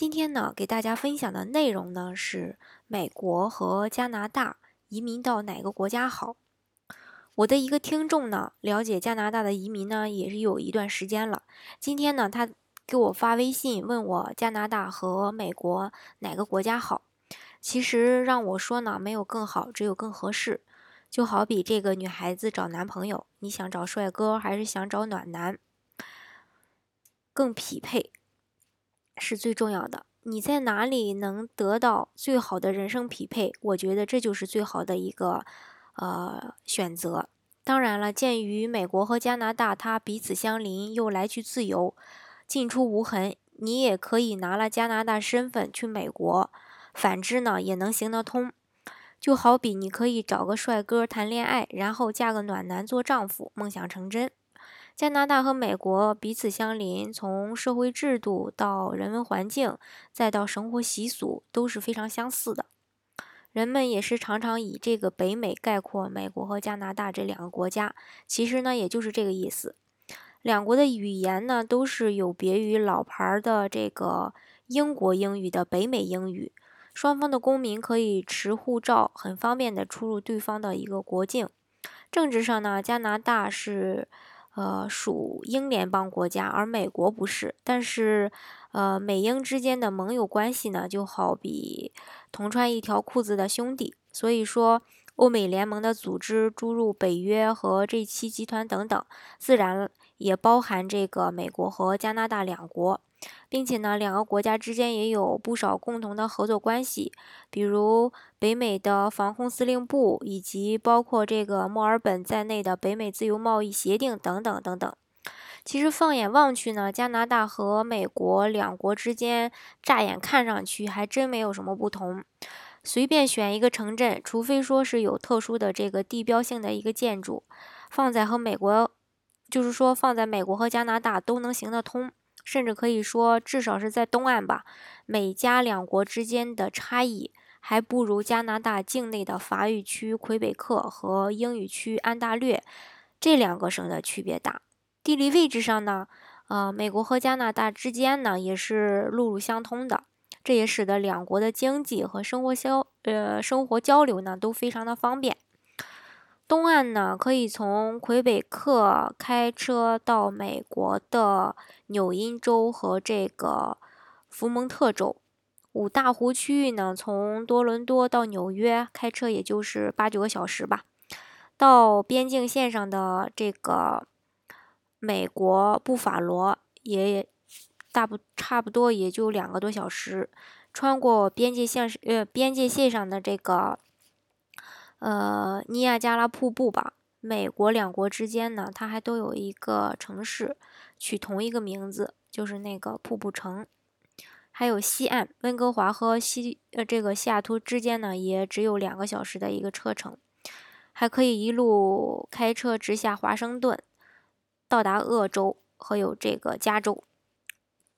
今天呢，给大家分享的内容呢是美国和加拿大移民到哪个国家好？我的一个听众呢，了解加拿大的移民呢也是有一段时间了。今天呢，他给我发微信问我加拿大和美国哪个国家好？其实让我说呢，没有更好，只有更合适。就好比这个女孩子找男朋友，你想找帅哥还是想找暖男？更匹配？是最重要的。你在哪里能得到最好的人生匹配？我觉得这就是最好的一个呃选择。当然了，鉴于美国和加拿大它彼此相邻，又来去自由，进出无痕，你也可以拿了加拿大身份去美国。反之呢，也能行得通。就好比你可以找个帅哥谈恋爱，然后嫁个暖男做丈夫，梦想成真。加拿大和美国彼此相邻，从社会制度到人文环境，再到生活习俗，都是非常相似的。人们也是常常以这个北美概括美国和加拿大这两个国家，其实呢，也就是这个意思。两国的语言呢，都是有别于老牌的这个英国英语的北美英语。双方的公民可以持护照，很方便的出入对方的一个国境。政治上呢，加拿大是。呃，属英联邦国家，而美国不是。但是，呃，美英之间的盟友关系呢，就好比同穿一条裤子的兄弟。所以说，欧美联盟的组织，诸如北约和 G 七集团等等，自然也包含这个美国和加拿大两国。并且呢，两个国家之间也有不少共同的合作关系，比如北美的防空司令部，以及包括这个墨尔本在内的北美自由贸易协定等等等等。其实放眼望去呢，加拿大和美国两国之间，乍眼看上去还真没有什么不同。随便选一个城镇，除非说是有特殊的这个地标性的一个建筑，放在和美国，就是说放在美国和加拿大都能行得通。甚至可以说，至少是在东岸吧，美加两国之间的差异还不如加拿大境内的法语区魁北克和英语区安大略这两个省的区别大。地理位置上呢，呃，美国和加拿大之间呢也是陆路相通的，这也使得两国的经济和生活交呃生活交流呢都非常的方便。东岸呢，可以从魁北克开车到美国的纽因州和这个福蒙特州；五大湖区域呢，从多伦多到纽约开车也就是八九个小时吧。到边境线上的这个美国布法罗也大不差不多也就两个多小时。穿过边界线呃边界线上的这个。呃，尼亚加拉瀑布吧，美国两国之间呢，它还都有一个城市取同一个名字，就是那个瀑布城。还有西岸，温哥华和西呃这个西雅图之间呢，也只有两个小时的一个车程，还可以一路开车直下华盛顿，到达鄂州和有这个加州。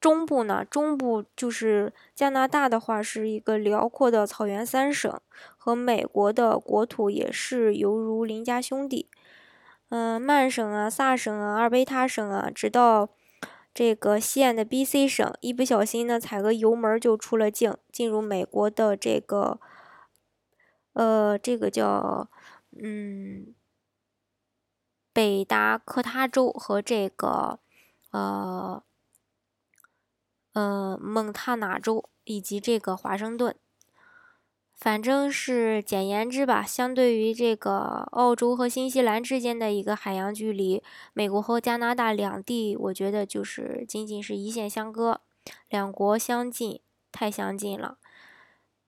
中部呢，中部就是加拿大的话，是一个辽阔的草原三省，和美国的国土也是犹如邻家兄弟。嗯，曼省啊、萨省啊、阿尔卑塔省啊，直到这个西岸的 B.C 省，一不小心呢，踩个油门就出了境，进入美国的这个，呃，这个叫嗯，北达科他州和这个，呃。呃，蒙塔纳州以及这个华盛顿，反正是简言之吧，相对于这个澳洲和新西兰之间的一个海洋距离，美国和加拿大两地，我觉得就是仅仅是一线相隔，两国相近，太相近了。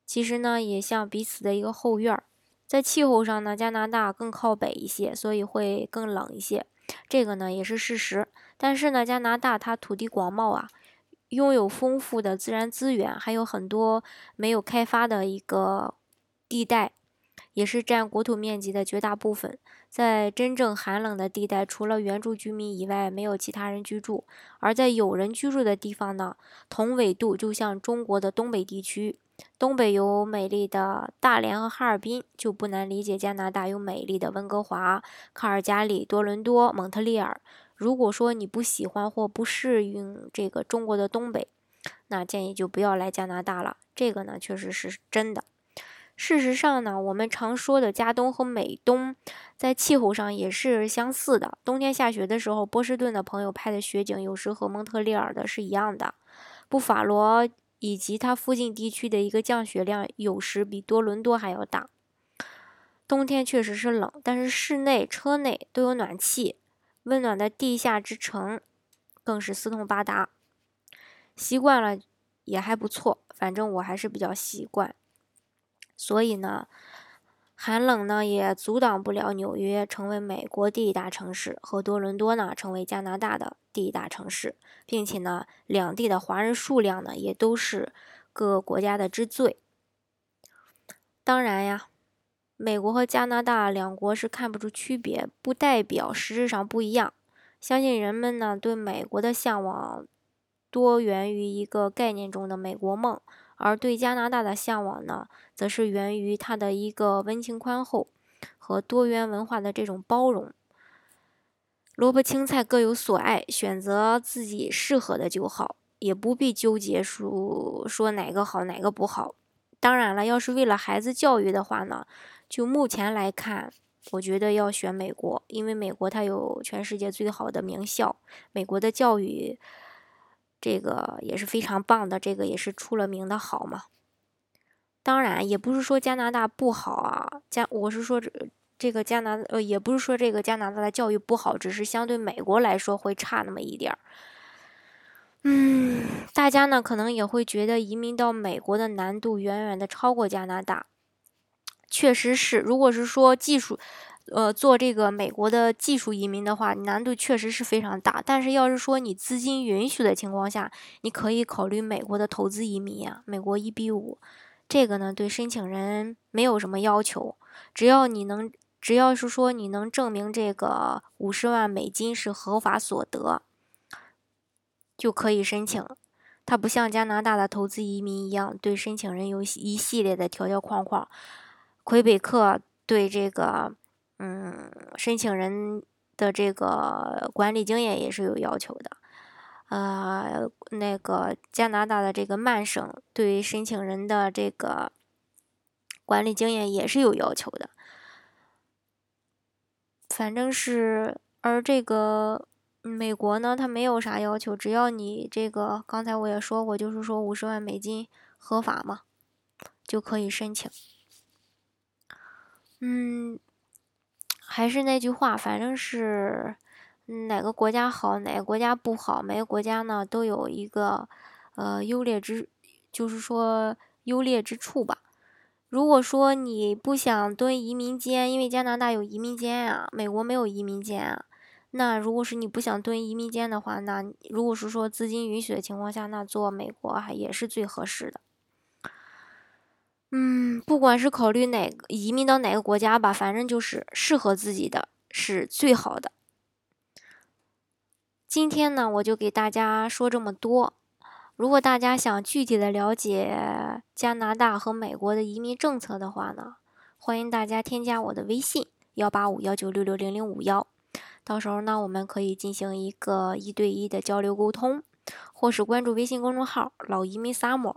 其实呢，也像彼此的一个后院儿。在气候上呢，加拿大更靠北一些，所以会更冷一些，这个呢也是事实。但是呢，加拿大它土地广袤啊。拥有丰富的自然资源，还有很多没有开发的一个地带，也是占国土面积的绝大部分。在真正寒冷的地带，除了原住居民以外，没有其他人居住。而在有人居住的地方呢，同纬度就像中国的东北地区，东北有美丽的大连和哈尔滨，就不难理解加拿大有美丽的温哥华、卡尔加里、多伦多、蒙特利尔。如果说你不喜欢或不适应这个中国的东北，那建议就不要来加拿大了。这个呢，确实是真的。事实上呢，我们常说的加东和美东，在气候上也是相似的。冬天下雪的时候，波士顿的朋友拍的雪景，有时和蒙特利尔的是一样的。布法罗以及它附近地区的一个降雪量，有时比多伦多还要大。冬天确实是冷，但是室内、车内都有暖气，温暖的地下之城更是四通八达。习惯了也还不错，反正我还是比较习惯。所以呢，寒冷呢也阻挡不了纽约成为美国第一大城市，和多伦多呢成为加拿大的第一大城市，并且呢，两地的华人数量呢也都是各个国家的之最。当然呀，美国和加拿大两国是看不出区别，不代表实质上不一样。相信人们呢对美国的向往多源于一个概念中的美国梦。而对加拿大的向往呢，则是源于它的一个温情宽厚和多元文化的这种包容。萝卜青菜各有所爱，选择自己适合的就好，也不必纠结说说哪个好哪个不好。当然了，要是为了孩子教育的话呢，就目前来看，我觉得要选美国，因为美国它有全世界最好的名校，美国的教育。这个也是非常棒的，这个也是出了名的好嘛。当然，也不是说加拿大不好啊，加我是说这这个加拿呃，也不是说这个加拿大的教育不好，只是相对美国来说会差那么一点儿。嗯，大家呢可能也会觉得移民到美国的难度远远的超过加拿大，确实是，如果是说技术。呃，做这个美国的技术移民的话，难度确实是非常大。但是，要是说你资金允许的情况下，你可以考虑美国的投资移民呀。美国一比五，这个呢对申请人没有什么要求，只要你能，只要是说你能证明这个五十万美金是合法所得，就可以申请。它不像加拿大的投资移民一样，对申请人有一系列的条条框框。魁北克对这个。嗯，申请人的这个管理经验也是有要求的。呃，那个加拿大的这个曼省对申请人的这个管理经验也是有要求的。反正是，而这个美国呢，它没有啥要求，只要你这个刚才我也说过，就是说五十万美金合法嘛，就可以申请。嗯。还是那句话，反正是哪个国家好，哪个国家不好，每个国家呢都有一个呃优劣之，就是说优劣之处吧。如果说你不想蹲移民监，因为加拿大有移民监啊，美国没有移民监啊。那如果是你不想蹲移民监的话，那如果是说资金允许的情况下，那做美国还也是最合适的。嗯，不管是考虑哪个移民到哪个国家吧，反正就是适合自己的是最好的。今天呢，我就给大家说这么多。如果大家想具体的了解加拿大和美国的移民政策的话呢，欢迎大家添加我的微信幺八五幺九六六零零五幺，到时候呢，我们可以进行一个一对一的交流沟通，或是关注微信公众号“老移民 summer”。